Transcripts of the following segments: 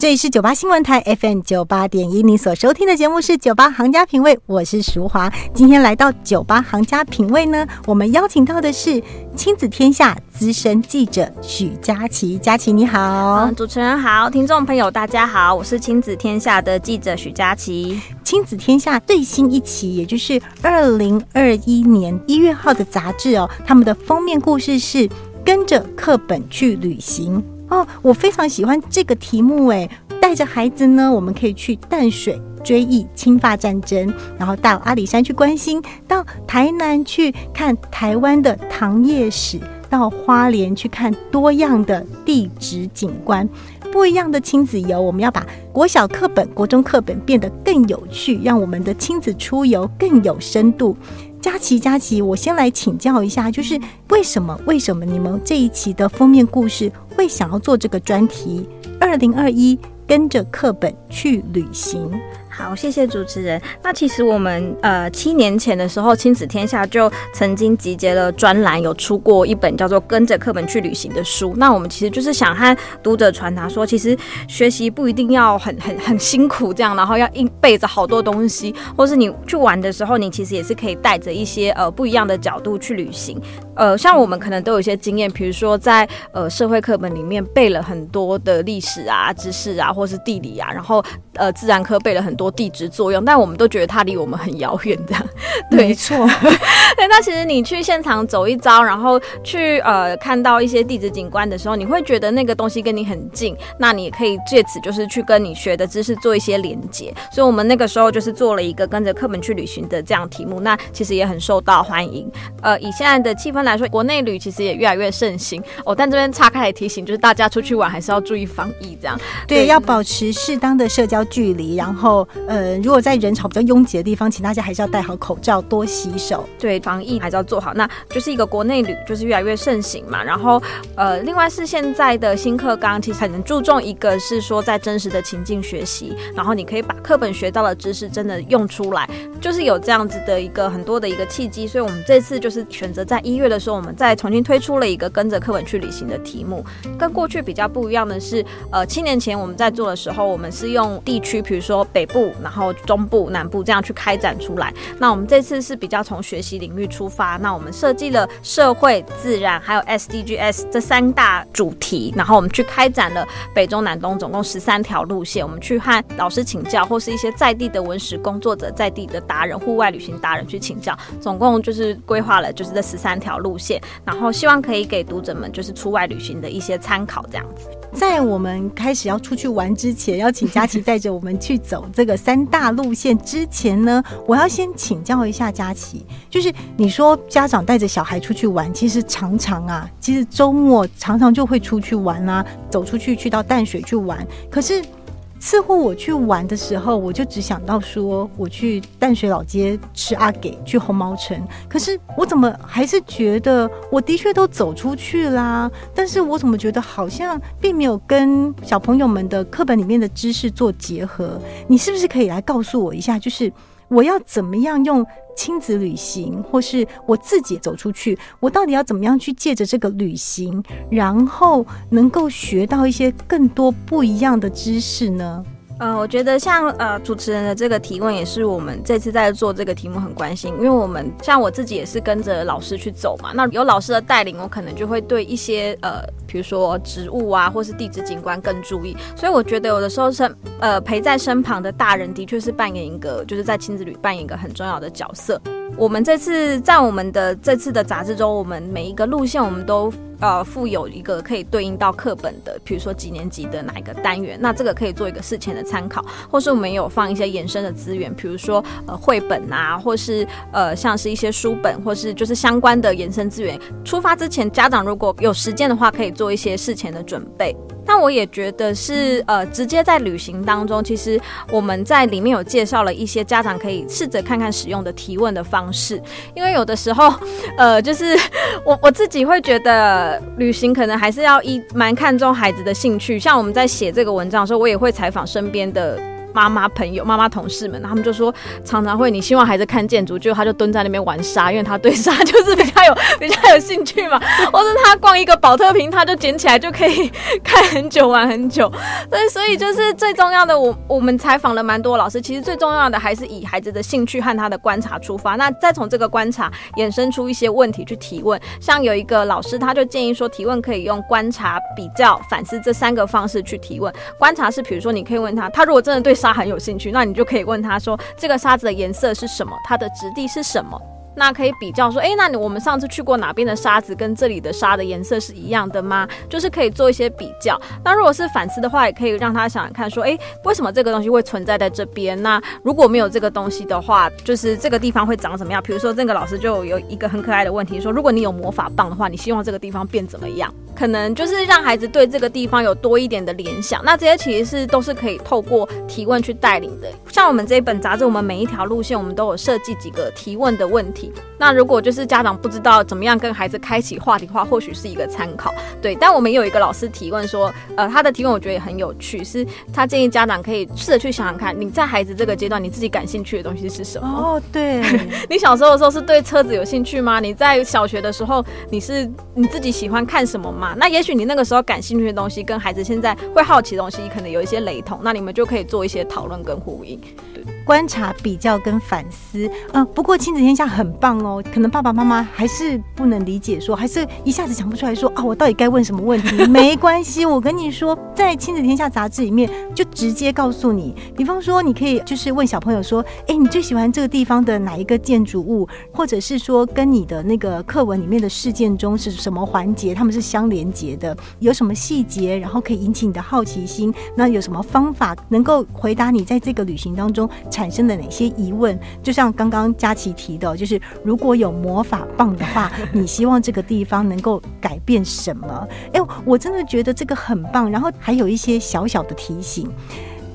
这里是九八新闻台 FM 九八点一，你所收听的节目是九八行家品味，我是淑华。今天来到九八行家品味呢，我们邀请到的是亲子天下资深记者许佳琪。佳琪你好，主持人好，听众朋友大家好，我是亲子天下的记者许佳琪。亲子天下最新一期，也就是二零二一年一月号的杂志哦，他们的封面故事是跟着课本去旅行。哦，我非常喜欢这个题目诶，带着孩子呢，我们可以去淡水追忆侵法战争，然后到阿里山去关心，到台南去看台湾的糖业史，到花莲去看多样的地质景观，不一样的亲子游。我们要把国小课本、国中课本变得更有趣，让我们的亲子出游更有深度。佳琪，佳琪，我先来请教一下，就是为什么？为什么你们这一期的封面故事会想要做这个专题？二零二一，跟着课本去旅行。好，谢谢主持人。那其实我们呃七年前的时候，亲子天下就曾经集结了专栏，有出过一本叫做《跟着课本去旅行》的书。那我们其实就是想和读者传达说，其实学习不一定要很很很辛苦这样，然后要硬背着好多东西，或是你去玩的时候，你其实也是可以带着一些呃不一样的角度去旅行。呃，像我们可能都有一些经验，比如说在呃社会课本里面背了很多的历史啊、知识啊，或是地理啊，然后呃自然科背了很多。地质作用，但我们都觉得它离我们很遥远，这样 没错。对，那其实你去现场走一遭，然后去呃看到一些地质景观的时候，你会觉得那个东西跟你很近，那你也可以借此就是去跟你学的知识做一些连接。所以我们那个时候就是做了一个跟着课本去旅行的这样题目，那其实也很受到欢迎。呃，以现在的气氛来说，国内旅其实也越来越盛行哦。但这边岔开来提醒，就是大家出去玩还是要注意防疫，这样对，要保持适当的社交距离，然后。呃，如果在人潮比较拥挤的地方，请大家还是要戴好口罩，多洗手。对，防疫还是要做好。那就是一个国内旅，就是越来越盛行嘛。然后，呃，另外是现在的新课纲，其实很注重一个是说在真实的情境学习，然后你可以把课本学到的知识真的用出来，就是有这样子的一个很多的一个契机。所以我们这次就是选择在一月的时候，我们再重新推出了一个跟着课本去旅行的题目。跟过去比较不一样的是，呃，七年前我们在做的时候，我们是用地区，比如说北部。然后中部、南部这样去开展出来。那我们这次是比较从学习领域出发。那我们设计了社会、自然还有 SDGs 这三大主题。然后我们去开展了北中南东总共十三条路线。我们去和老师请教，或是一些在地的文史工作者、在地的达人、户外旅行达人去请教。总共就是规划了就是这十三条路线。然后希望可以给读者们就是出外旅行的一些参考，这样子。在我们开始要出去玩之前，要请佳琪带着我们去走这个三大路线之前呢，我要先请教一下佳琪，就是你说家长带着小孩出去玩，其实常常啊，其实周末常常就会出去玩啊，走出去去到淡水去玩，可是。似乎我去玩的时候，我就只想到说我去淡水老街吃阿给，去红毛城。可是我怎么还是觉得我的确都走出去啦？但是我怎么觉得好像并没有跟小朋友们的课本里面的知识做结合？你是不是可以来告诉我一下？就是我要怎么样用？亲子旅行，或是我自己走出去，我到底要怎么样去借着这个旅行，然后能够学到一些更多不一样的知识呢？呃，我觉得像呃主持人的这个提问，也是我们这次在做这个题目很关心，因为我们像我自己也是跟着老师去走嘛，那有老师的带领，我可能就会对一些呃，比如说植物啊，或是地质景观更注意。所以我觉得有的时候身呃陪在身旁的大人，的确是扮演一个，就是在亲子旅扮演一个很重要的角色。我们这次在我们的这次的杂志中，我们每一个路线我们都呃附有一个可以对应到课本的，比如说几年级的哪一个单元，那这个可以做一个事前的参考，或是我们有放一些延伸的资源，比如说呃绘本啊，或是呃像是一些书本，或是就是相关的延伸资源。出发之前，家长如果有时间的话，可以做一些事前的准备。那我也觉得是呃，直接在旅行当中，其实我们在里面有介绍了一些家长可以试着看看使用的提问的方方式，因为有的时候，呃，就是 我我自己会觉得旅行可能还是要一蛮看重孩子的兴趣，像我们在写这个文章的时候，我也会采访身边的。妈妈朋友、妈妈同事们，他们就说常常会，你希望孩子看建筑，就他就蹲在那边玩沙，因为他对沙就是比较有 比较有兴趣嘛。或者他逛一个宝特瓶，他就捡起来就可以看很久、玩很久。对，所以就是最重要的，我我们采访了蛮多老师，其实最重要的还是以孩子的兴趣和他的观察出发，那再从这个观察衍生出一些问题去提问。像有一个老师，他就建议说，提问可以用观察、比较、反思这三个方式去提问。观察是，比如说你可以问他，他如果真的对沙很有兴趣，那你就可以问他说：“这个沙子的颜色是什么？它的质地是什么？”那可以比较说，哎，那你我们上次去过哪边的沙子跟这里的沙的颜色是一样的吗？就是可以做一些比较。那如果是反思的话，也可以让他想想看，说，哎，为什么这个东西会存在在这边？那如果没有这个东西的话，就是这个地方会长什么样？比如说，这个老师就有一个很可爱的问题，说，如果你有魔法棒的话，你希望这个地方变怎么样？可能就是让孩子对这个地方有多一点的联想。那这些其实是都是可以透过提问去带领的。像我们这一本杂志，我们每一条路线我们都有设计几个提问的问题。那如果就是家长不知道怎么样跟孩子开启话题的话，或许是一个参考。对，但我们有一个老师提问说，呃，他的提问我觉得也很有趣，是他建议家长可以试着去想想看，你在孩子这个阶段你自己感兴趣的东西是什么？哦，对，你小时候的时候是对车子有兴趣吗？你在小学的时候你是你自己喜欢看什么吗？那也许你那个时候感兴趣的东西跟孩子现在会好奇的东西可能有一些雷同，那你们就可以做一些讨论跟呼应。对观察、比较跟反思，嗯，不过亲子天下很棒哦。可能爸爸妈妈还是不能理解，说还是一下子想不出来说啊，我到底该问什么问题？没关系，我跟你说，在亲子天下杂志里面就直接告诉你。比方说，你可以就是问小朋友说，哎，你最喜欢这个地方的哪一个建筑物？或者是说，跟你的那个课文里面的事件中是什么环节，他们是相连接的？有什么细节，然后可以引起你的好奇心？那有什么方法能够回答你在这个旅行当中？产生的哪些疑问？就像刚刚佳琪提的，就是如果有魔法棒的话，你希望这个地方能够改变什么？哎，我真的觉得这个很棒。然后还有一些小小的提醒。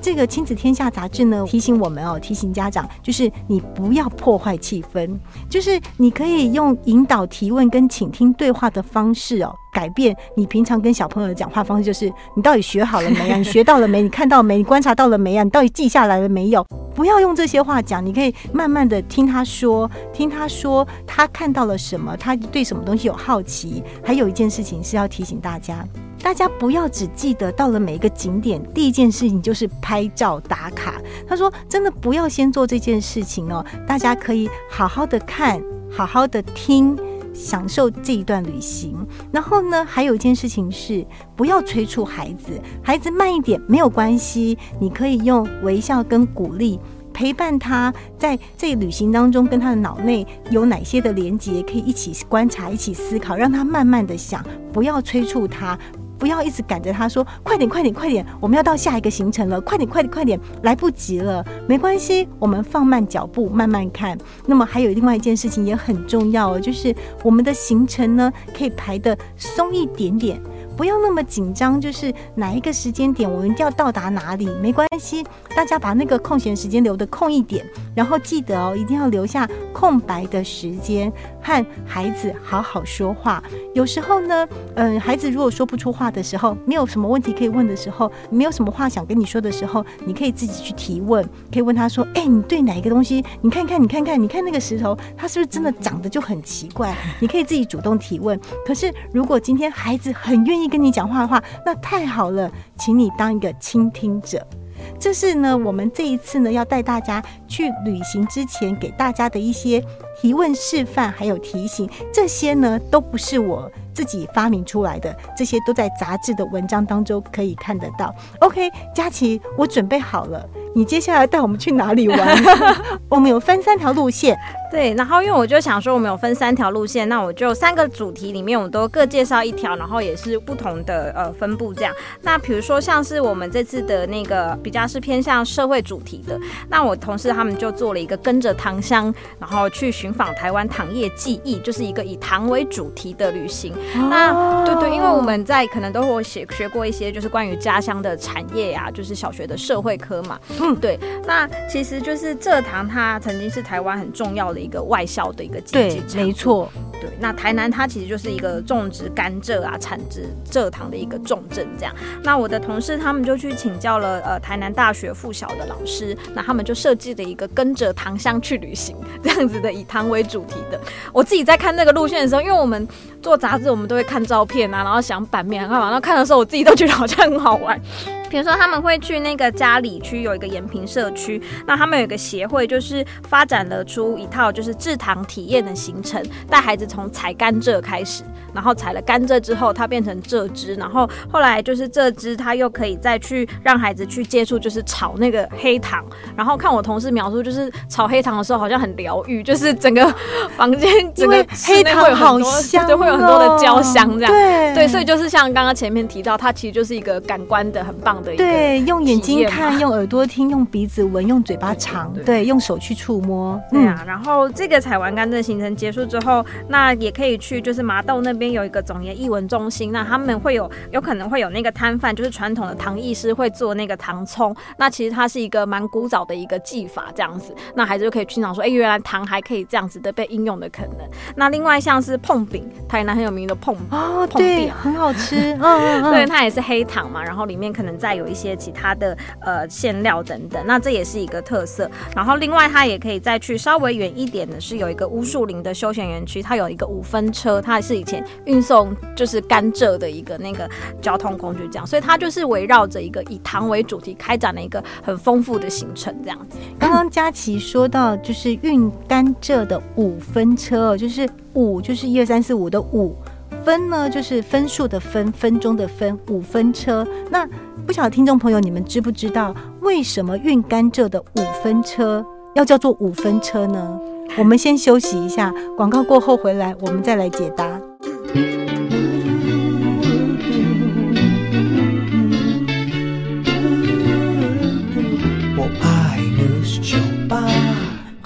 这个亲子天下杂志呢，提醒我们哦，提醒家长，就是你不要破坏气氛，就是你可以用引导提问跟倾听对话的方式哦，改变你平常跟小朋友的讲话方式，就是你到底学好了没啊？你学到了没？你看到没？你观察到了没啊？你到底记下来了没有？不要用这些话讲，你可以慢慢的听他说，听他说他看到了什么，他对什么东西有好奇。还有一件事情是要提醒大家。大家不要只记得到了每一个景点，第一件事情就是拍照打卡。他说：“真的不要先做这件事情哦，大家可以好好的看，好好的听，享受这一段旅行。然后呢，还有一件事情是不要催促孩子，孩子慢一点没有关系，你可以用微笑跟鼓励陪伴他，在这旅行当中跟他的脑内有哪些的连接，可以一起观察，一起思考，让他慢慢的想，不要催促他。”不要一直赶着他说快点快点快点，我们要到下一个行程了，快点快点快点，来不及了，没关系，我们放慢脚步，慢慢看。那么还有另外一件事情也很重要哦，就是我们的行程呢可以排的松一点点。不要那么紧张，就是哪一个时间点我们一定要到达哪里，没关系，大家把那个空闲时间留的空一点，然后记得哦，一定要留下空白的时间和孩子好好说话。有时候呢，嗯，孩子如果说不出话的时候，没有什么问题可以问的时候，没有什么话想跟你说的时候，你可以自己去提问，可以问他说：“哎，你对哪一个东西？你看看，你看看，你看那个石头，它是不是真的长得就很奇怪？”你可以自己主动提问。可是如果今天孩子很愿意，跟你讲话的话，那太好了，请你当一个倾听者。这是呢，我们这一次呢要带大家去旅行之前给大家的一些提问示范，还有提醒。这些呢都不是我自己发明出来的，这些都在杂志的文章当中可以看得到。OK，佳琪，我准备好了，你接下来带我们去哪里玩？我们有分三条路线。对，然后因为我就想说，我们有分三条路线，那我就三个主题里面，我们都各介绍一条，然后也是不同的呃分布这样。那比如说像是我们这次的那个比较是偏向社会主题的，那我同事他们就做了一个跟着糖香，然后去寻访台湾糖业记忆，就是一个以糖为主题的旅行。那对对，因为我们在可能都会学学过一些就是关于家乡的产业呀，就是小学的社会科嘛。嗯，对。那其实就是蔗糖，它曾经是台湾很重要的。一个外销的一个经济，没错。对，那台南它其实就是一个种植甘蔗啊、产植蔗糖的一个重镇，这样。那我的同事他们就去请教了呃台南大学附小的老师，那他们就设计了一个跟着糖香去旅行这样子的，以糖为主题的。我自己在看那个路线的时候，因为我们做杂志，我们都会看照片啊，然后想版面干嘛，然后看的时候，我自己都觉得好像很好玩。比如说他们会去那个嘉里区有一个延平社区，那他们有一个协会，就是发展了出一套就是制糖体验的行程，带孩子从采甘蔗开始，然后采了甘蔗之后，它变成蔗汁，然后后来就是蔗汁，它又可以再去让孩子去接触，就是炒那个黑糖，然后看我同事描述，就是炒黑糖的时候好像很疗愈，就是整个房间 整个黑糖好香，就会有很多的焦香这样，对。对，所以就是像刚刚前面提到，它其实就是一个感官的很棒。对，用眼睛看，用耳朵听，用鼻子闻，用嘴巴尝，对，用手去触摸。对啊，然后这个采完甘蔗行程结束之后，那也可以去，就是麻豆那边有一个总研艺文中心，那他们会有有可能会有那个摊贩，就是传统的糖艺师会做那个糖葱，那其实它是一个蛮古早的一个技法，这样子，那孩子就可以欣赏说，哎，原来糖还可以这样子的被应用的可能。那另外像是碰饼，台南很有名的碰哦，对，很好吃，嗯嗯嗯，对，它也是黑糖嘛，然后里面可能在再有一些其他的呃馅料等等，那这也是一个特色。然后另外它也可以再去稍微远一点的，是有一个乌树林的休闲园区，它有一个五分车，它是以前运送就是甘蔗的一个那个交通工具，这样，所以它就是围绕着一个以糖为主题开展了一个很丰富的行程，这样子。刚刚佳琪说到就是运甘蔗的五分车，就是五就是一二三四五的五分呢，就是分数的分分钟的分五分车，那。不晓得听众朋友，你们知不知道为什么运甘蔗的五分车要叫做五分车呢？我们先休息一下，广告过后回来，我们再来解答。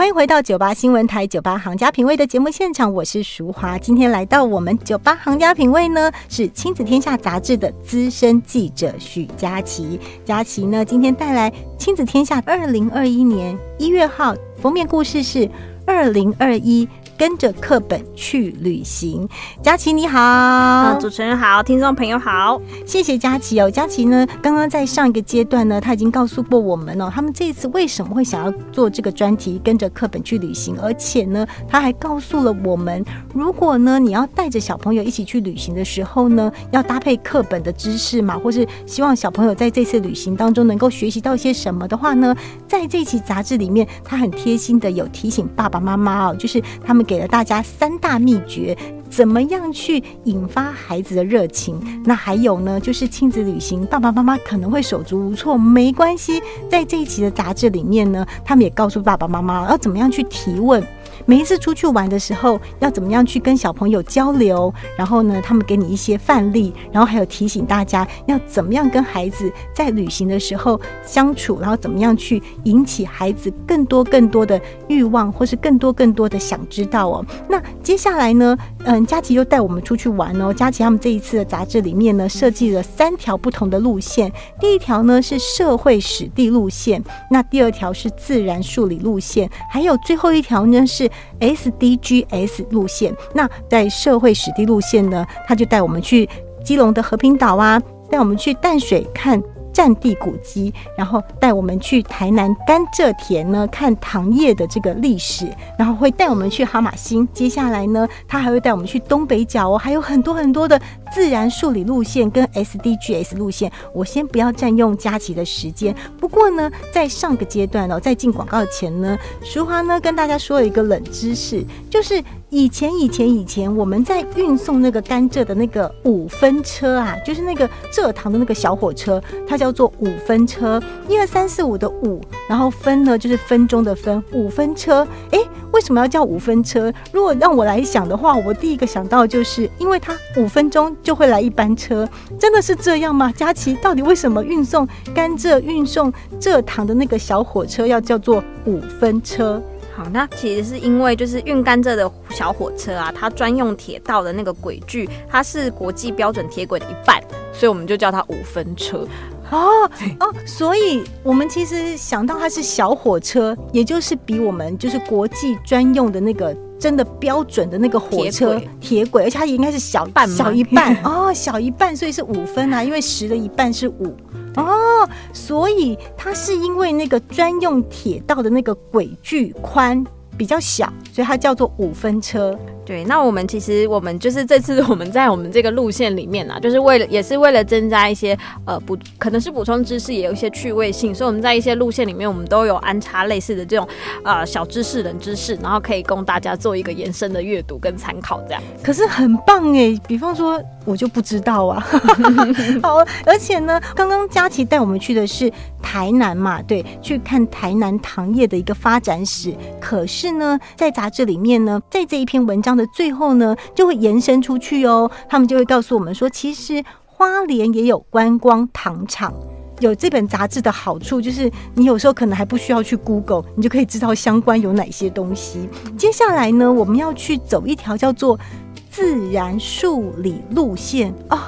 欢迎回到九八新闻台九八行家品味的节目现场，我是淑华。今天来到我们九八行家品味呢，是亲子天下杂志的资深记者许佳琪。佳琪呢，今天带来亲子天下二零二一年一月号封面故事是二零二一。跟着课本去旅行，佳琪你好，主持人好，听众朋友好，谢谢佳琪哦。佳琪呢，刚刚在上一个阶段呢，他已经告诉过我们哦，他们这一次为什么会想要做这个专题，跟着课本去旅行，而且呢，他还告诉了我们，如果呢你要带着小朋友一起去旅行的时候呢，要搭配课本的知识嘛，或是希望小朋友在这次旅行当中能够学习到一些什么的话呢，在这期杂志里面，他很贴心的有提醒爸爸妈妈哦，就是他们。给了大家三大秘诀，怎么样去引发孩子的热情？那还有呢，就是亲子旅行，爸爸妈妈可能会手足无措，没关系，在这一期的杂志里面呢，他们也告诉爸爸妈妈要怎么样去提问。每一次出去玩的时候，要怎么样去跟小朋友交流？然后呢，他们给你一些范例，然后还有提醒大家要怎么样跟孩子在旅行的时候相处，然后怎么样去引起孩子更多更多的欲望，或是更多更多的想知道哦。那接下来呢，嗯，佳琪又带我们出去玩哦。佳琪他们这一次的杂志里面呢，设计了三条不同的路线。第一条呢是社会史地路线，那第二条是自然数理路线，还有最后一条呢是。SDGs 路线，那在社会史地路线呢，他就带我们去基隆的和平岛啊，带我们去淡水看。战地古迹，然后带我们去台南甘蔗田呢，看糖业的这个历史，然后会带我们去哈马星。接下来呢，他还会带我们去东北角哦，还有很多很多的自然数理路线跟 SDGs 路线，我先不要占用佳琪的时间。不过呢，在上个阶段哦，在进广告前呢，淑华呢跟大家说了一个冷知识，就是以前以前以前我们在运送那个甘蔗的那个五分车啊，就是那个蔗糖的那个小火车，它叫做五分车，一二三四五的五，然后分呢就是分钟的分，五分车。哎，为什么要叫五分车？如果让我来想的话，我第一个想到就是因为它五分钟就会来一班车，真的是这样吗？佳琪，到底为什么运送甘蔗、运送蔗糖的那个小火车要叫做五分车？那其实是因为就是运甘蔗的小火车啊，它专用铁道的那个轨距，它是国际标准铁轨的一半，所以我们就叫它五分车。哦哦，所以我们其实想到它是小火车，也就是比我们就是国际专用的那个真的标准的那个火车铁轨，而且它应该是小半小一半。哦，小一半，所以是五分啊，因为十的一半是五。哦，所以它是因为那个专用铁道的那个轨距宽比较小，所以它叫做五分车。对，那我们其实我们就是这次我们在我们这个路线里面啊，就是为了也是为了增加一些呃补，可能是补充知识，也有一些趣味性，所以我们在一些路线里面，我们都有安插类似的这种呃小知识、冷知识，然后可以供大家做一个延伸的阅读跟参考。这样，可是很棒哎，比方说我就不知道啊。好，而且呢，刚刚佳琪带我们去的是台南嘛，对，去看台南糖业的一个发展史。可是呢，在杂志里面呢，在这一篇文章。最后呢，就会延伸出去哦。他们就会告诉我们说，其实花莲也有观光糖厂。有这本杂志的好处，就是你有时候可能还不需要去 Google，你就可以知道相关有哪些东西。接下来呢，我们要去走一条叫做自然数理路线哦。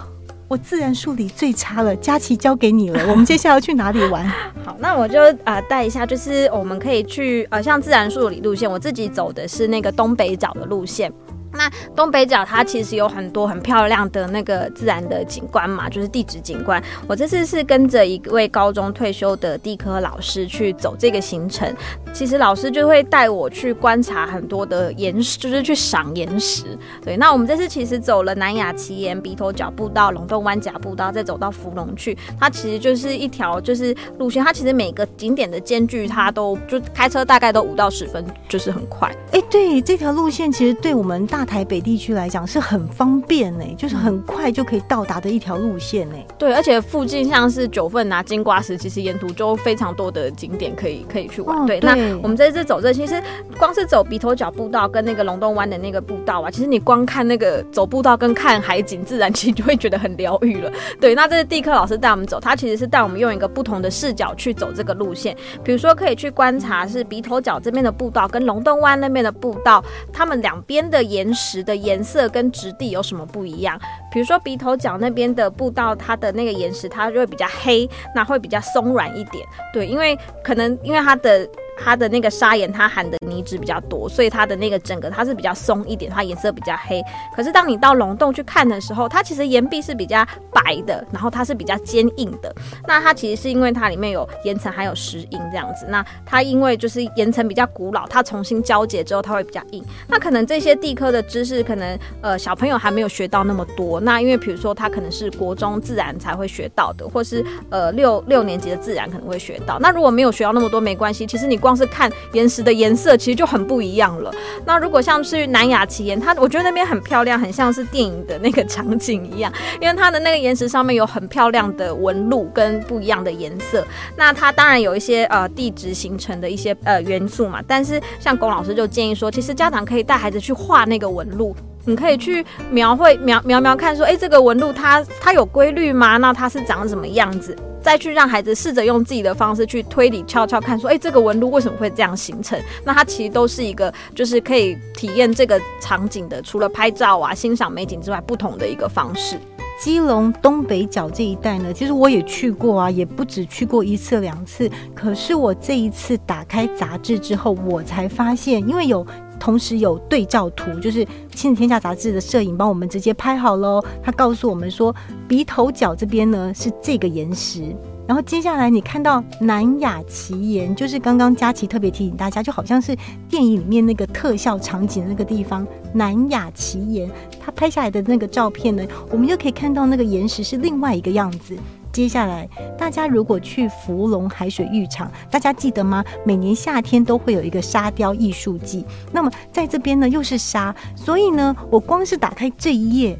我自然数理最差了，佳琪交给你了。我们接下来要去哪里玩？好，那我就啊带一下，就是我们可以去呃，像自然数理路线，我自己走的是那个东北角的路线。那东北角它其实有很多很漂亮的那个自然的景观嘛，就是地质景观。我这次是跟着一位高中退休的地科老师去走这个行程。其实老师就会带我去观察很多的岩石，就是去赏岩石。对，那我们这次其实走了南雅奇岩、鼻头角步道、龙洞湾甲步道，再走到芙蓉去。它其实就是一条就是路线，它其实每个景点的间距，它都就开车大概都五到十分，就是很快。哎，对，这条路线其实对我们大。台北地区来讲是很方便呢，就是很快就可以到达的一条路线呢。对，而且附近像是九份啊、金瓜石，其实沿途就非常多的景点可以可以去玩。对，那我们这次走这，其实光是走鼻头角步道跟那个龙洞湾的那个步道啊，其实你光看那个走步道跟看海景，自然其实就会觉得很疗愈了。对，那这是地科老师带我们走，他其实是带我们用一个不同的视角去走这个路线。比如说可以去观察是鼻头角这边的步道跟龙洞湾那边的步道，他们两边的石的颜色跟质地有什么不一样？比如说鼻头角那边的步道，它的那个岩石它就会比较黑，那会比较松软一点。对，因为可能因为它的。它的那个砂岩，它含的泥质比较多，所以它的那个整个它是比较松一点，它颜色比较黑。可是当你到龙洞去看的时候，它其实岩壁是比较白的，然后它是比较坚硬的。那它其实是因为它里面有岩层还有石英这样子。那它因为就是岩层比较古老，它重新交结之后它会比较硬。那可能这些地科的知识，可能呃小朋友还没有学到那么多。那因为比如说它可能是国中自然才会学到的，或是呃六六年级的自然可能会学到。那如果没有学到那么多没关系，其实你。光是看岩石的颜色，其实就很不一样了。那如果像是南雅奇岩，它我觉得那边很漂亮，很像是电影的那个场景一样，因为它的那个岩石上面有很漂亮的纹路跟不一样的颜色。那它当然有一些呃地质形成的一些呃元素嘛，但是像龚老师就建议说，其实家长可以带孩子去画那个纹路，你可以去描绘描描描看，说哎这个纹路它它有规律吗？那它是长什么样子？再去让孩子试着用自己的方式去推理、悄悄看，说，哎，这个纹路为什么会这样形成？那它其实都是一个，就是可以体验这个场景的，除了拍照啊、欣赏美景之外，不同的一个方式。基隆东北角这一带呢，其实我也去过啊，也不止去过一次两次。可是我这一次打开杂志之后，我才发现，因为有同时有对照图，就是《亲子天下》杂志的摄影帮我们直接拍好喽。他告诉我们说，鼻头角这边呢是这个岩石，然后接下来你看到南雅奇岩，就是刚刚佳琪特别提醒大家，就好像是电影里面那个特效场景那个地方，南雅奇岩，它拍下来的那个照片呢，我们就可以看到那个岩石是另外一个样子。接下来，大家如果去福隆海水浴场，大家记得吗？每年夏天都会有一个沙雕艺术季。那么在这边呢，又是沙，所以呢，我光是打开这一页。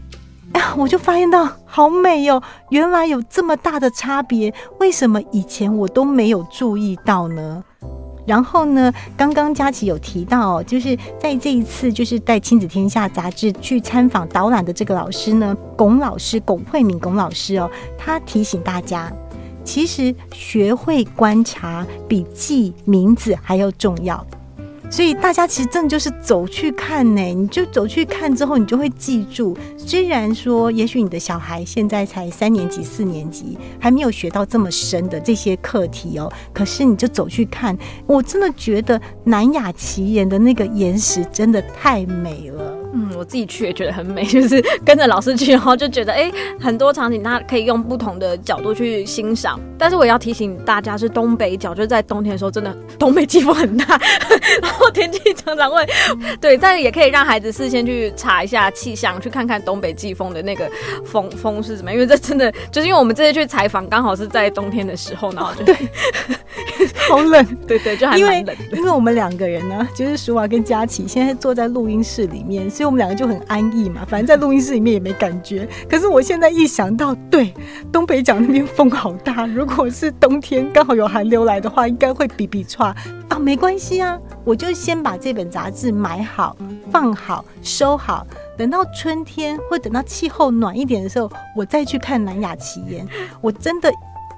哎呀，我就发现到好美哟！原来有这么大的差别，为什么以前我都没有注意到呢？然后呢，刚刚佳琪有提到，就是在这一次就是带《亲子天下》杂志去参访导览的这个老师呢，龚老师龚慧敏龚老师哦，他提醒大家，其实学会观察比记名字还要重要。所以大家其实真的就是走去看呢，你就走去看之后，你就会记住。虽然说，也许你的小孩现在才三年级、四年级，还没有学到这么深的这些课题哦，可是你就走去看，我真的觉得南雅奇岩的那个岩石真的太美了。嗯，我自己去也觉得很美，就是跟着老师去，然后就觉得哎，很多场景它可以用不同的角度去欣赏。但是我要提醒大家，是东北角，就是在冬天的时候，真的东北季风很大，然后天气常常会对，但是也可以让孩子事先去查一下气象，去看看东北季风的那个风风是什么，因为这真的就是因为我们这次去采访，刚好是在冬天的时候，然后就 对，好冷，对对，就还蛮冷的。因为我们两个人呢，就是舒娃跟佳琪，现在坐在录音室里面。所以我们两个就很安逸嘛，反正在录音室里面也没感觉。可是我现在一想到，对，东北角那边风好大，如果是冬天刚好有寒流来的话，应该会比比差啊。没关系啊，我就先把这本杂志买好、放好、收好，等到春天或等到气候暖一点的时候，我再去看南雅奇岩。我真的。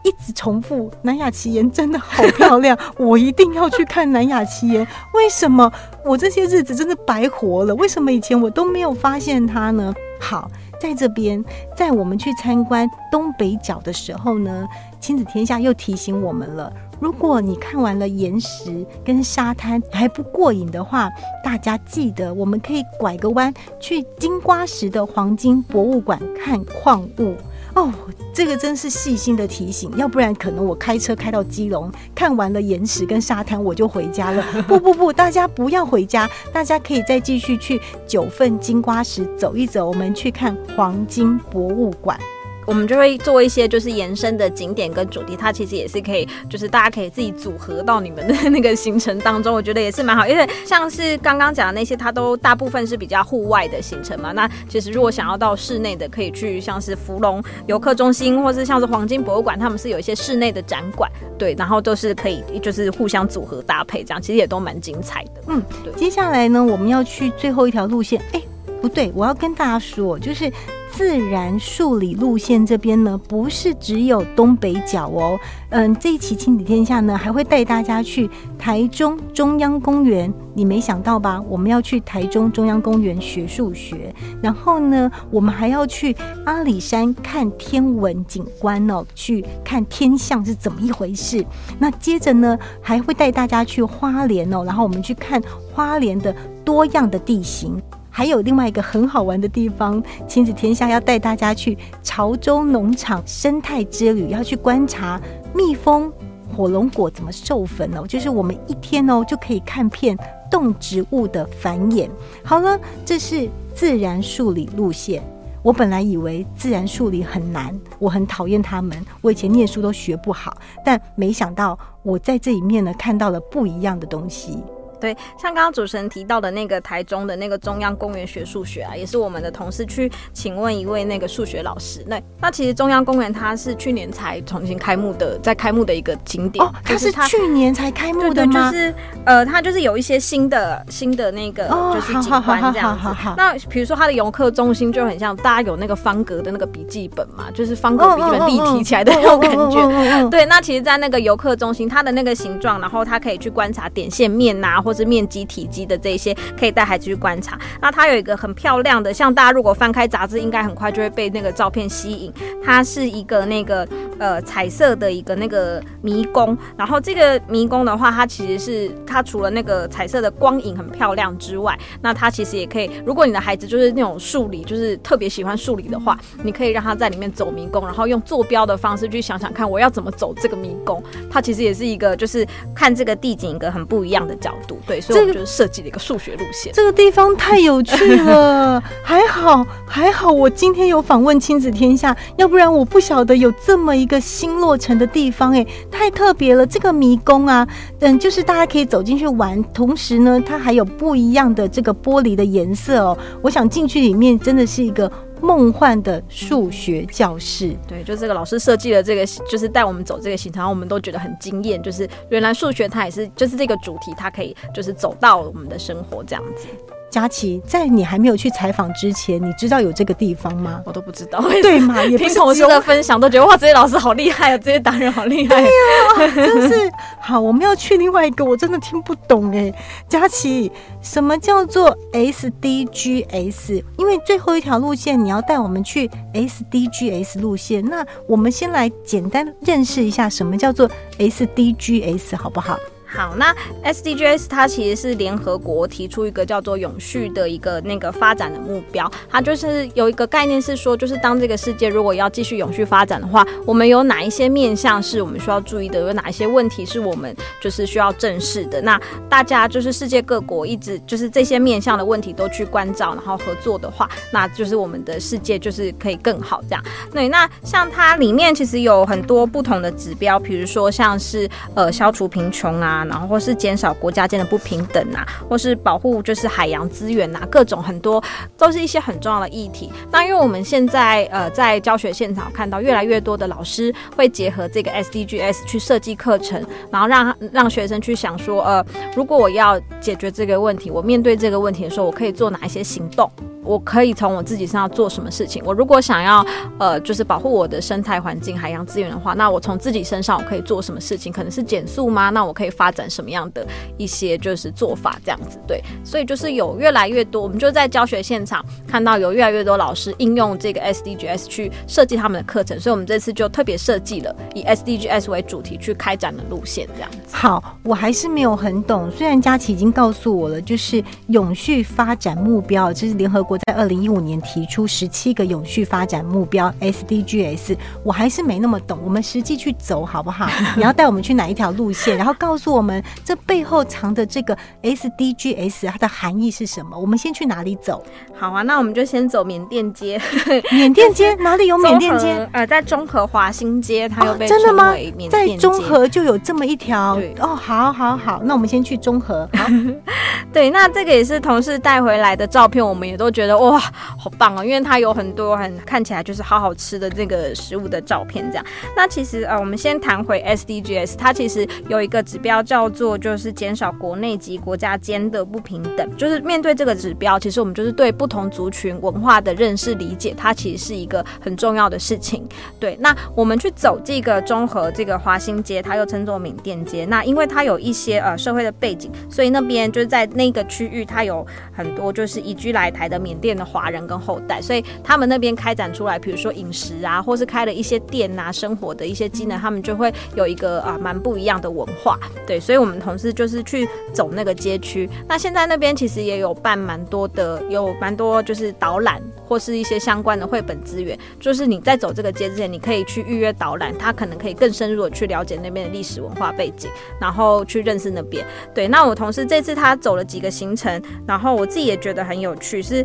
一直重复南雅奇岩真的好漂亮，我一定要去看南雅奇岩。为什么我这些日子真的白活了？为什么以前我都没有发现它呢？好，在这边，在我们去参观东北角的时候呢，亲子天下又提醒我们了：如果你看完了岩石跟沙滩还不过瘾的话，大家记得我们可以拐个弯去金瓜石的黄金博物馆看矿物。哦，这个真是细心的提醒，要不然可能我开车开到基隆，看完了岩石跟沙滩，我就回家了。不不不，大家不要回家，大家可以再继续去九份金瓜石走一走，我们去看黄金博物馆。我们就会做一些就是延伸的景点跟主题，它其实也是可以，就是大家可以自己组合到你们的那个行程当中，我觉得也是蛮好。因为像是刚刚讲的那些，它都大部分是比较户外的行程嘛。那其实如果想要到室内的，可以去像是芙蓉游客中心，或是像是黄金博物馆，他们是有一些室内的展馆，对，然后都是可以就是互相组合搭配，这样其实也都蛮精彩的。嗯，对。接下来呢，我们要去最后一条路线，哎，不对，我要跟大家说，就是。自然数理路线这边呢，不是只有东北角哦。嗯，这一期亲子天下呢，还会带大家去台中中央公园。你没想到吧？我们要去台中中央公园学数学，然后呢，我们还要去阿里山看天文景观哦，去看天象是怎么一回事。那接着呢，还会带大家去花莲哦，然后我们去看花莲的多样的地形。还有另外一个很好玩的地方，亲子天下要带大家去潮州农场生态之旅，要去观察蜜蜂、火龙果怎么授粉哦。就是我们一天哦就可以看片动植物的繁衍。好了，这是自然数理路线。我本来以为自然数理很难，我很讨厌他们，我以前念书都学不好，但没想到我在这里面呢看到了不一样的东西。对，像刚刚主持人提到的那个台中的那个中央公园学数学啊，也是我们的同事去请问一位那个数学老师。那那其实中央公园它是去年才重新开幕的，在开幕的一个景点。哦，它是去年才开幕的吗？就是呃，它就是有一些新的新的那个就是景观这样子。那比如说它的游客中心就很像大家有那个方格的那个笔记本嘛，就是方格笔记本立体起来的那种感觉。对，那其实，在那个游客中心，它的那个形状，然后它可以去观察点线面呐。或是面积、体积的这一些，可以带孩子去观察。那它有一个很漂亮的，像大家如果翻开杂志，应该很快就会被那个照片吸引。它是一个那个呃彩色的一个那个迷宫，然后这个迷宫的话，它其实是它除了那个彩色的光影很漂亮之外，那它其实也可以，如果你的孩子就是那种数理，就是特别喜欢数理的话，你可以让他在里面走迷宫，然后用坐标的方式去想想看，我要怎么走这个迷宫。它其实也是一个就是看这个地景一个很不一样的角度，对，所以我们就是设计了一个数学路线。这个地方太有趣了，还好还好，我今天有访问亲子天下，要不然我不晓得有这么一个新落成的地方，哎，太特别了。这个迷宫啊，嗯，就是大家可以走进去玩，同时呢，它还有不一样的这个玻璃的颜色哦。我想进去里面真的是一个梦幻的数学教室。对，就这个老师设计的这个，就是带我们走这个行程，然后我们都觉得很惊艳。就是原来数学它也是，就是这个主题，它可以就是走到我们的生活这样子。佳琪，在你还没有去采访之前，你知道有这个地方吗？我都不知道，对嘛？也听同事的分享，都觉得哇，这些老师好厉害啊，这些达人好厉害。对呀，真是好。我们要去另外一个，我真的听不懂哎。佳琪，什么叫做 SDGs？因为最后一条路线你要带我们去 SDGs 路线，那我们先来简单认识一下什么叫做 SDGs，好不好？好，那 SDGs 它其实是联合国提出一个叫做永续的一个那个发展的目标，它就是有一个概念是说，就是当这个世界如果要继续永续发展的话，我们有哪一些面向是我们需要注意的，有哪一些问题是我们就是需要正视的。那大家就是世界各国一直就是这些面向的问题都去关照，然后合作的话，那就是我们的世界就是可以更好这样。对，那像它里面其实有很多不同的指标，比如说像是呃消除贫穷啊。然后或是减少国家间的不平等啊，或是保护就是海洋资源啊，各种很多都是一些很重要的议题。那因为我们现在呃在教学现场看到越来越多的老师会结合这个 SDGs 去设计课程，然后让让学生去想说，呃，如果我要解决这个问题，我面对这个问题的时候，我可以做哪一些行动？我可以从我自己身上做什么事情？我如果想要，呃，就是保护我的生态环境、海洋资源的话，那我从自己身上我可以做什么事情？可能是减速吗？那我可以发展什么样的一些就是做法？这样子对，所以就是有越来越多，我们就在教学现场看到有越来越多老师应用这个 SDGs 去设计他们的课程，所以我们这次就特别设计了以 SDGs 为主题去开展的路线，这样子。好，我还是没有很懂，虽然佳琪已经告诉我了，就是永续发展目标，这是联合国。在二零一五年提出十七个永续发展目标 SDGs，我还是没那么懂。我们实际去走好不好？你要带我们去哪一条路线？然后告诉我们这背后藏的这个 SDGs 它的含义是什么？我们先去哪里走？好啊，那我们就先走缅甸街。缅甸街哪里有缅甸街？呃，在中和华新街，它又被真的吗？在中和就有这么一条？哦，好好好，那我们先去中和。好，对，那这个也是同事带回来的照片，我们也都觉。觉得哇，好棒哦！因为它有很多很看起来就是好好吃的这个食物的照片，这样。那其实呃，我们先谈回 SDGs，它其实有一个指标叫做就是减少国内及国家间的不平等。就是面对这个指标，其实我们就是对不同族群文化的认识理解，它其实是一个很重要的事情。对，那我们去走这个中和这个华新街，它又称作缅甸街。那因为它有一些呃社会的背景，所以那边就是在那个区域，它有很多就是移居来台的缅。店的华人跟后代，所以他们那边开展出来，比如说饮食啊，或是开了一些店啊，生活的一些技能，他们就会有一个啊蛮不一样的文化。对，所以我们同事就是去走那个街区。那现在那边其实也有办蛮多的，有蛮多就是导览或是一些相关的绘本资源。就是你在走这个街之前，你可以去预约导览，他可能可以更深入的去了解那边的历史文化背景，然后去认识那边。对，那我同事这次他走了几个行程，然后我自己也觉得很有趣，是。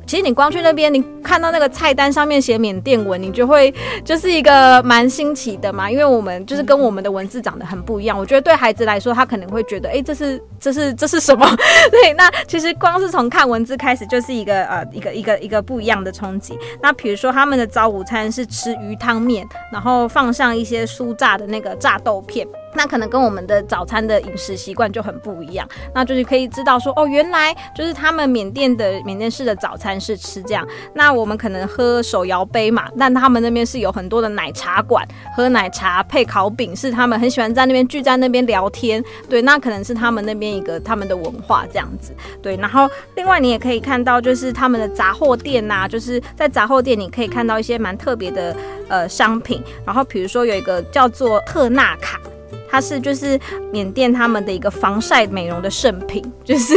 其实你光去那边，你看到那个菜单上面写缅甸文，你就会就是一个蛮新奇的嘛。因为我们就是跟我们的文字长得很不一样，我觉得对孩子来说，他可能会觉得，哎，这是这是这是什么？对，那其实光是从看文字开始，就是一个呃一个一个一个不一样的冲击。那比如说他们的早午餐是吃鱼汤面，然后放上一些酥炸的那个炸豆片。那可能跟我们的早餐的饮食习惯就很不一样，那就是可以知道说，哦，原来就是他们缅甸的缅甸式的早餐是吃这样。那我们可能喝手摇杯嘛，但他们那边是有很多的奶茶馆，喝奶茶配烤饼，是他们很喜欢在那边聚在那边聊天。对，那可能是他们那边一个他们的文化这样子。对，然后另外你也可以看到，就是他们的杂货店呐，就是在杂货店你可以看到一些蛮特别的呃商品，然后比如说有一个叫做特纳卡。它是就是缅甸他们的一个防晒美容的圣品，就是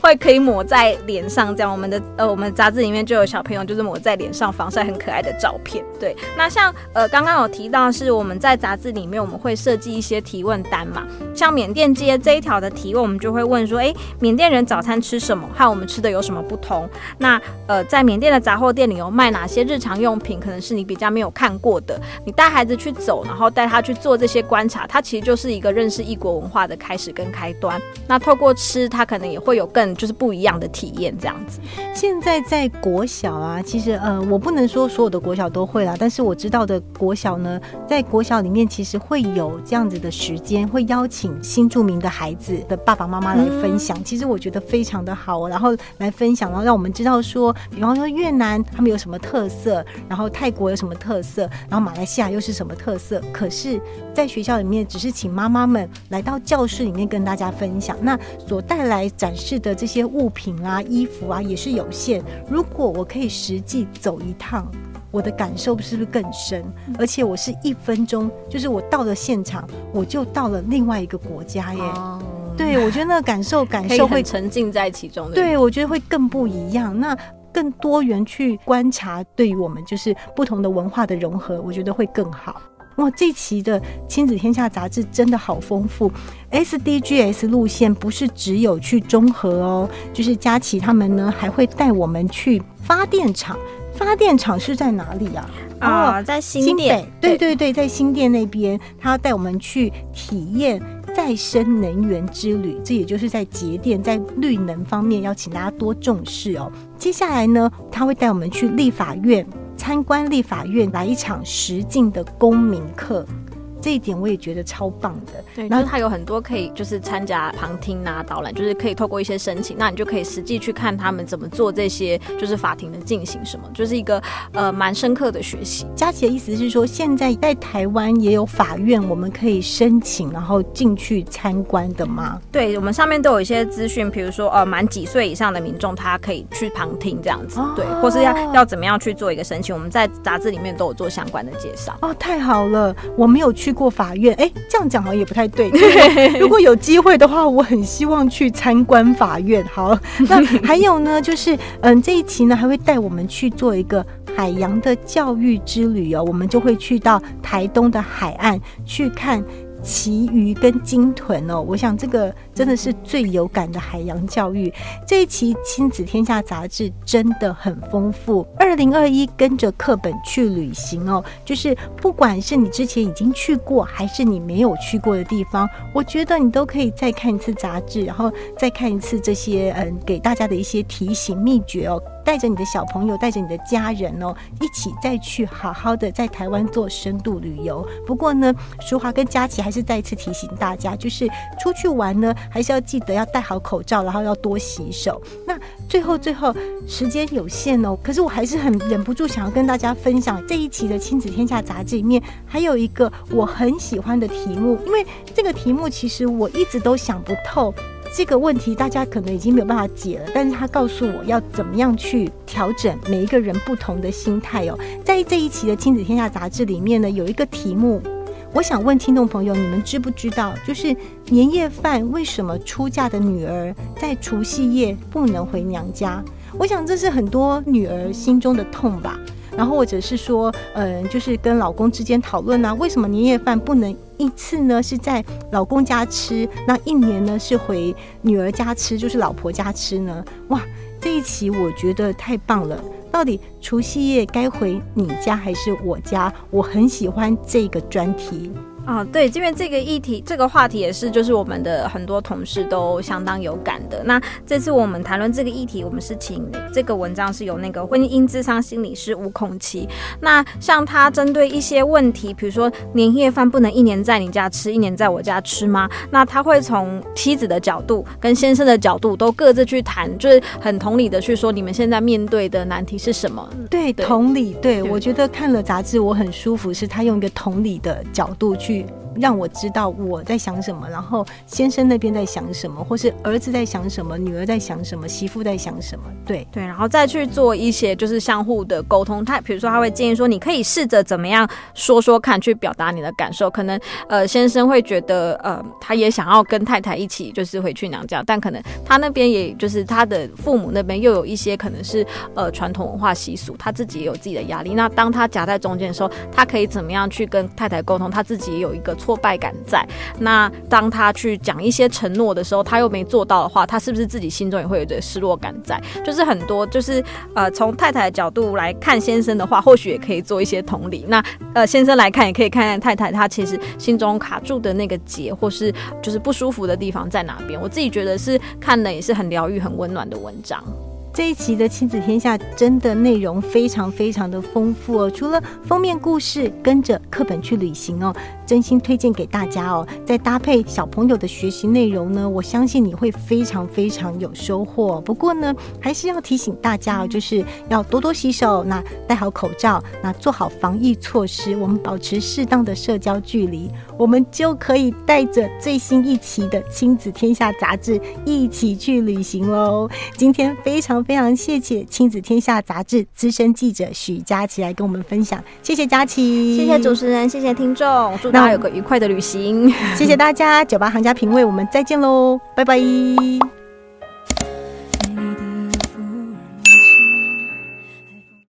会可以抹在脸上，这样我们的呃我们杂志里面就有小朋友就是抹在脸上防晒很可爱的照片。对，那像呃刚刚有提到是我们在杂志里面我们会设计一些提问单嘛，像缅甸街这一条的提问，我们就会问说，哎，缅甸人早餐吃什么，和我们吃的有什么不同？那呃在缅甸的杂货店里有卖哪些日常用品，可能是你比较没有看过的，你带孩子去走，然后带他去做这些观察，他其实就。就是一个认识异国文化的开始跟开端。那透过吃，他可能也会有更就是不一样的体验。这样子，现在在国小啊，其实呃，我不能说所有的国小都会啦，但是我知道的国小呢，在国小里面其实会有这样子的时间，会邀请新著名的孩子的爸爸妈妈来分享。其实我觉得非常的好，然后来分享，然后让我们知道说，比方说越南他们有什么特色，然后泰国有什么特色，然后马来西亚又是什么特色。可是，在学校里面只是。请妈妈们来到教室里面跟大家分享，那所带来展示的这些物品啊、衣服啊也是有限。如果我可以实际走一趟，我的感受是不是更深？而且我是一分钟，就是我到了现场，我就到了另外一个国家耶。对，我觉得那个感受感受会沉浸在其中。对，我觉得会更不一样。那更多元去观察，对于我们就是不同的文化的融合，我觉得会更好。哇，这期的《亲子天下》杂志真的好丰富，SDGs 路线不是只有去中和哦，就是佳琪他们呢还会带我们去发电厂。发电厂是在哪里啊？哦，在新店。对对对，在新店那边，他要带我们去体验再生能源之旅。这也就是在节电、在绿能方面，要请大家多重视哦。接下来呢，他会带我们去立法院。参观立法院，来一场实境的公民课。这一点我也觉得超棒的，对，然后它有很多可以就是参加旁听啊导览，就是可以透过一些申请，那你就可以实际去看他们怎么做这些，就是法庭的进行什么，就是一个呃蛮深刻的学习。佳琪的意思是说，现在在台湾也有法院，我们可以申请然后进去参观的吗？对，我们上面都有一些资讯，比如说呃满几岁以上的民众，他可以去旁听这样子，对，或是要要怎么样去做一个申请，我们在杂志里面都有做相关的介绍。哦，太好了，我没有去。过法院，哎，这样讲好像也不太对。如果有机会的话，我很希望去参观法院。好，那还有呢，就是嗯，这一期呢还会带我们去做一个海洋的教育之旅哦，我们就会去到台东的海岸去看。旗鱼跟鲸豚哦，我想这个真的是最有感的海洋教育。这一期《亲子天下》杂志真的很丰富。二零二一跟着课本去旅行哦，就是不管是你之前已经去过，还是你没有去过的地方，我觉得你都可以再看一次杂志，然后再看一次这些嗯给大家的一些提醒秘诀哦。带着你的小朋友，带着你的家人哦，一起再去好好的在台湾做深度旅游。不过呢，淑华跟佳琪还是再一次提醒大家，就是出去玩呢，还是要记得要戴好口罩，然后要多洗手。那最后最后时间有限哦，可是我还是很忍不住想要跟大家分享这一期的《亲子天下》杂志里面还有一个我很喜欢的题目，因为这个题目其实我一直都想不透。这个问题大家可能已经没有办法解了，但是他告诉我要怎么样去调整每一个人不同的心态哦。在这一期的《亲子天下》杂志里面呢，有一个题目，我想问听众朋友，你们知不知道？就是年夜饭为什么出嫁的女儿在除夕夜不能回娘家？我想这是很多女儿心中的痛吧。然后或者是说，嗯，就是跟老公之间讨论啊，为什么年夜饭不能一次呢是在老公家吃，那一年呢是回女儿家吃，就是老婆家吃呢？哇，这一期我觉得太棒了！到底除夕夜该回你家还是我家？我很喜欢这个专题。啊，对，因为这个议题、这个话题也是，就是我们的很多同事都相当有感的。那这次我们谈论这个议题，我们是请这个文章是由那个婚姻智商心理师吴孔奇。那像他针对一些问题，比如说年夜饭不能一年在你家吃，一年在我家吃吗？那他会从妻子的角度跟先生的角度都各自去谈，就是很同理的去说你们现在面对的难题是什么？对，同理，对我觉得看了杂志我很舒服，是他用一个同理的角度去。让我知道我在想什么，然后先生那边在想什么，或是儿子在想什么，女儿在想什么，媳妇在想什么，对对，然后再去做一些就是相互的沟通。他比如说他会建议说，你可以试着怎么样说说看，去表达你的感受。可能呃先生会觉得呃他也想要跟太太一起就是回去娘家，但可能他那边也就是他的父母那边又有一些可能是呃传统文化习俗，他自己也有自己的压力。那当他夹在中间的时候，他可以怎么样去跟太太沟通？他自己也有一个。挫败感在那，当他去讲一些承诺的时候，他又没做到的话，他是不是自己心中也会有点失落感在？就是很多，就是呃，从太太的角度来看先生的话，或许也可以做一些同理。那呃，先生来看，也可以看看太太他其实心中卡住的那个结，或是就是不舒服的地方在哪边。我自己觉得是看的也是很疗愈、很温暖的文章。这一期的亲子天下真的内容非常非常的丰富哦，除了封面故事，跟着课本去旅行哦，真心推荐给大家哦。再搭配小朋友的学习内容呢，我相信你会非常非常有收获。不过呢，还是要提醒大家哦，就是要多多洗手，那戴好口罩，那做好防疫措施，我们保持适当的社交距离，我们就可以带着最新一期的亲子天下杂志一起去旅行喽。今天非常。非常谢谢《亲子天下》杂志资深记者许佳琪来跟我们分享，谢谢佳琪，谢谢主持人，谢谢听众，祝大家有个愉快的旅行，谢谢大家，酒吧行家评委，我们再见喽，拜拜。